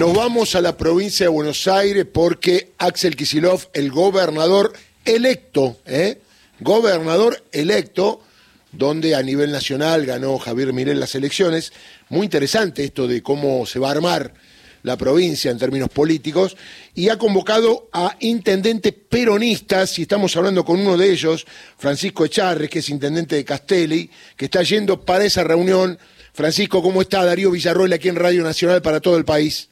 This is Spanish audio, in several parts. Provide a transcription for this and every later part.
Nos vamos a la provincia de Buenos Aires porque Axel Kisilov, el gobernador electo, ¿eh? gobernador electo, donde a nivel nacional ganó Javier Mirel las elecciones. Muy interesante esto de cómo se va a armar la provincia en términos políticos, y ha convocado a intendentes peronistas, y estamos hablando con uno de ellos, Francisco Echarres, que es intendente de Castelli, que está yendo para esa reunión. Francisco, ¿cómo está? Darío Villarroel aquí en Radio Nacional para todo el país.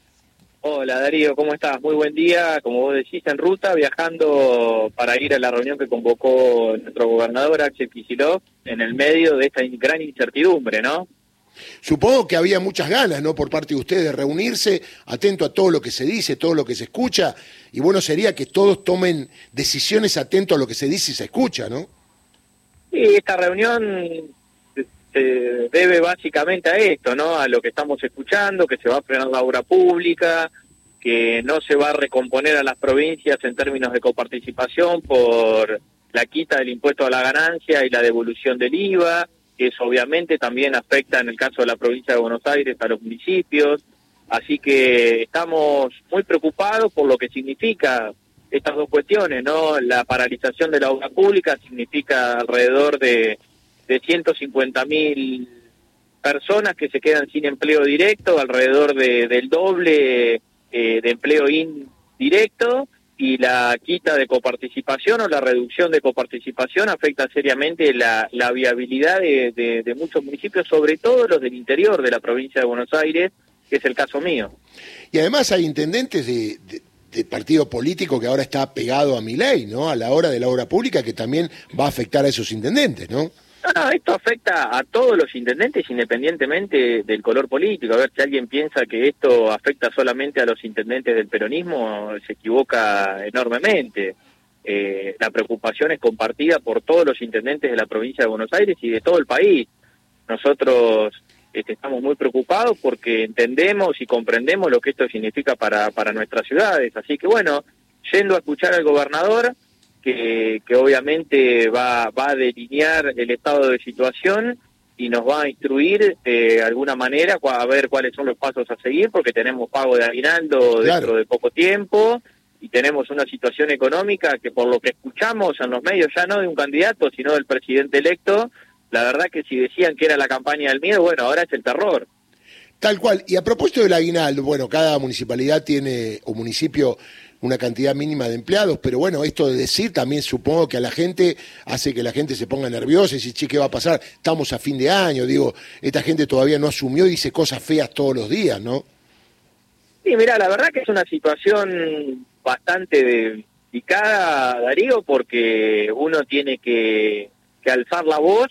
Hola Darío, ¿cómo estás? Muy buen día, como vos decís, en ruta, viajando para ir a la reunión que convocó nuestro gobernador Axel Kicillof en el medio de esta gran incertidumbre, ¿no? Supongo que había muchas ganas, ¿no?, por parte de ustedes de reunirse, atento a todo lo que se dice, todo lo que se escucha, y bueno sería que todos tomen decisiones atento a lo que se dice y se escucha, ¿no? Sí, esta reunión se debe básicamente a esto, ¿no? A lo que estamos escuchando, que se va a frenar la obra pública, que no se va a recomponer a las provincias en términos de coparticipación por la quita del impuesto a la ganancia y la devolución del IVA, que eso obviamente también afecta en el caso de la provincia de Buenos Aires a los municipios. Así que estamos muy preocupados por lo que significa estas dos cuestiones, ¿no? La paralización de la obra pública significa alrededor de de 150 mil personas que se quedan sin empleo directo, alrededor de, del doble eh, de empleo indirecto, y la quita de coparticipación o la reducción de coparticipación afecta seriamente la, la viabilidad de, de, muchos municipios, sobre todo los del interior de la provincia de Buenos Aires, que es el caso mío. Y además hay intendentes de, de partido político que ahora está pegado a mi ley, ¿no? A la hora de la obra pública, que también va a afectar a esos intendentes, ¿no? No, esto afecta a todos los intendentes independientemente del color político. A ver, si alguien piensa que esto afecta solamente a los intendentes del peronismo, se equivoca enormemente. Eh, la preocupación es compartida por todos los intendentes de la provincia de Buenos Aires y de todo el país. Nosotros este, estamos muy preocupados porque entendemos y comprendemos lo que esto significa para, para nuestras ciudades. Así que bueno, yendo a escuchar al gobernador, que, obviamente va, va a delinear el estado de situación y nos va a instruir de alguna manera a ver cuáles son los pasos a seguir, porque tenemos pago de aguinaldo dentro de poco tiempo y tenemos una situación económica que por lo que escuchamos en los medios, ya no de un candidato, sino del presidente electo, la verdad que si decían que era la campaña del miedo, bueno, ahora es el terror. Tal cual. Y a propósito del aguinaldo, bueno, cada municipalidad tiene, o municipio, una cantidad mínima de empleados, pero bueno, esto de decir también supongo que a la gente hace que la gente se ponga nerviosa y dice, che, ¿qué va a pasar? Estamos a fin de año, digo, esta gente todavía no asumió y dice cosas feas todos los días, ¿no? Sí, mira, la verdad que es una situación bastante delicada, Darío, porque uno tiene que, que alzar la voz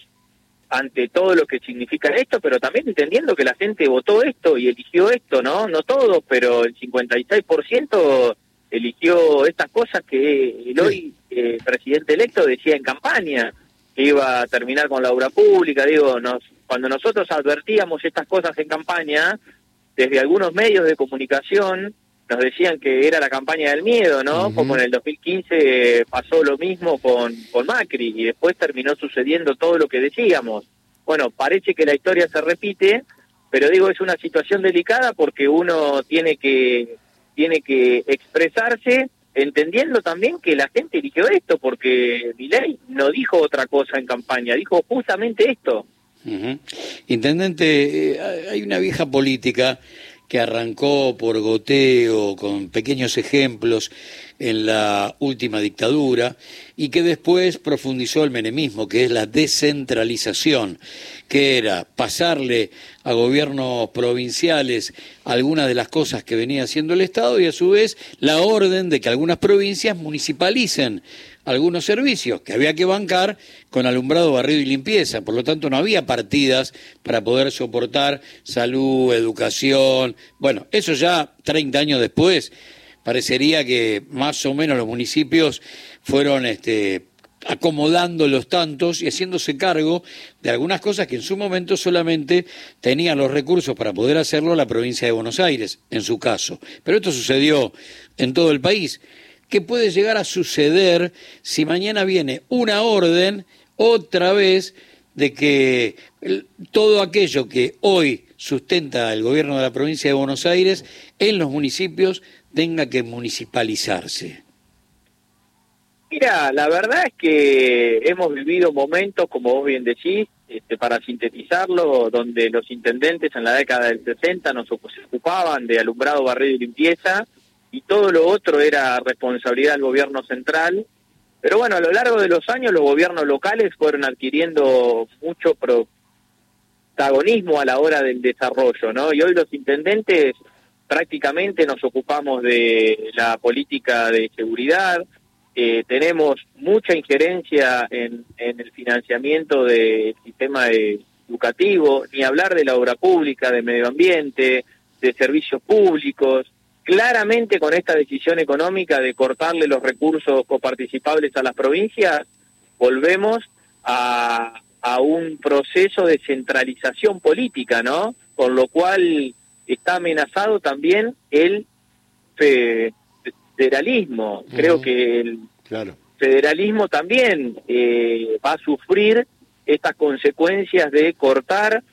ante todo lo que significa esto, pero también entendiendo que la gente votó esto y eligió esto, ¿no? No todos, pero el 56% eligió estas cosas que el hoy eh, presidente electo decía en campaña, que iba a terminar con la obra pública. Digo, nos, cuando nosotros advertíamos estas cosas en campaña, desde algunos medios de comunicación nos decían que era la campaña del miedo, ¿no? Como en el 2015 pasó lo mismo con, con Macri y después terminó sucediendo todo lo que decíamos. Bueno, parece que la historia se repite, pero digo, es una situación delicada porque uno tiene que tiene que expresarse entendiendo también que la gente eligió esto, porque Milei no dijo otra cosa en campaña, dijo justamente esto. Intendente, eh, hay una vieja política que arrancó por goteo, con pequeños ejemplos en la última dictadura, y que después profundizó el menemismo, que es la descentralización, que era pasarle a gobiernos provinciales algunas de las cosas que venía haciendo el Estado y a su vez la orden de que algunas provincias municipalicen algunos servicios que había que bancar con alumbrado, barrido y limpieza. Por lo tanto, no había partidas para poder soportar salud, educación. Bueno, eso ya 30 años después parecería que más o menos los municipios fueron este, acomodando los tantos y haciéndose cargo de algunas cosas que en su momento solamente tenían los recursos para poder hacerlo la provincia de Buenos Aires, en su caso. Pero esto sucedió en todo el país. ¿Qué puede llegar a suceder si mañana viene una orden otra vez de que todo aquello que hoy sustenta el gobierno de la provincia de Buenos Aires en los municipios tenga que municipalizarse? Mira, la verdad es que hemos vivido momentos, como vos bien decís, este, para sintetizarlo, donde los intendentes en la década del 60 nos ocupaban de alumbrado, barrido y limpieza, y todo lo otro era responsabilidad del gobierno central. Pero bueno, a lo largo de los años los gobiernos locales fueron adquiriendo mucho protagonismo a la hora del desarrollo, ¿no? Y hoy los intendentes prácticamente nos ocupamos de la política de seguridad, eh, tenemos mucha injerencia en, el financiamiento del sistema educativo, ni hablar de la obra pública, de medio ambiente, de servicios públicos. Claramente con esta decisión económica de cortarle los recursos coparticipables a las provincias, volvemos a, a un proceso de centralización política, ¿no? Con lo cual está amenazado también el federalismo. Creo que el federalismo también eh, va a sufrir estas consecuencias de cortar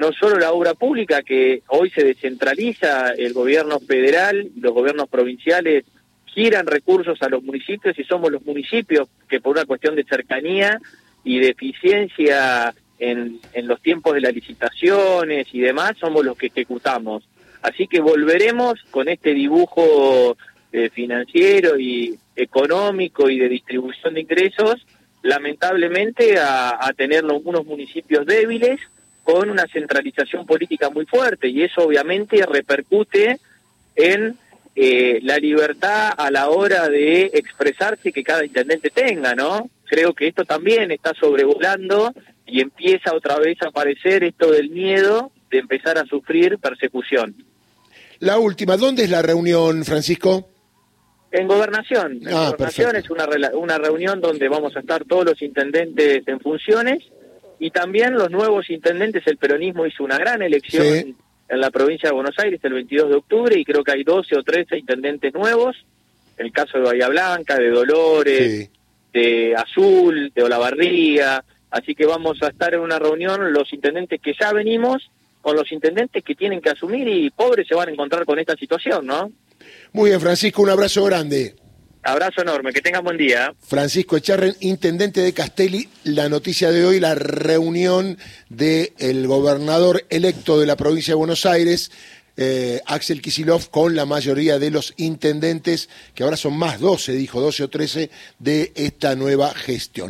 no solo la obra pública, que hoy se descentraliza, el gobierno federal los gobiernos provinciales giran recursos a los municipios y somos los municipios que por una cuestión de cercanía y de eficiencia en, en los tiempos de las licitaciones y demás, somos los que ejecutamos. Así que volveremos con este dibujo eh, financiero y económico y de distribución de ingresos, lamentablemente a, tener algunos municipios débiles con una centralización política muy fuerte y eso obviamente repercute en eh, la libertad a la hora de expresarse que cada intendente tenga, ¿no? Creo que esto también está sobrevolando y empieza otra vez a aparecer esto del miedo de empezar a sufrir persecución. La última, ¿dónde es la reunión, Francisco? En Gobernación. En ah, Gobernación es una, una reunión donde vamos a estar todos los intendentes en funciones y también los nuevos intendentes. El peronismo hizo una gran elección en la provincia de Buenos Aires el 22 de octubre y creo que hay 12 o 13 intendentes nuevos. El caso de Bahía Blanca, de Dolores, de Azul, de Olavarría. Así que vamos a estar en una reunión los intendentes que ya venimos con los intendentes que tienen que asumir y pobres se van a encontrar con esta situación, ¿no? Muy bien, Francisco, un abrazo grande. Abrazo enorme, que tengan buen día. Francisco Echarren, intendente de Castelli, la noticia de hoy, la reunión del gobernador electo de la provincia de Buenos Aires, eh, Axel Kisilov, con la mayoría de los intendentes, que ahora son más 12, dijo 12 o 13, de esta nueva gestión.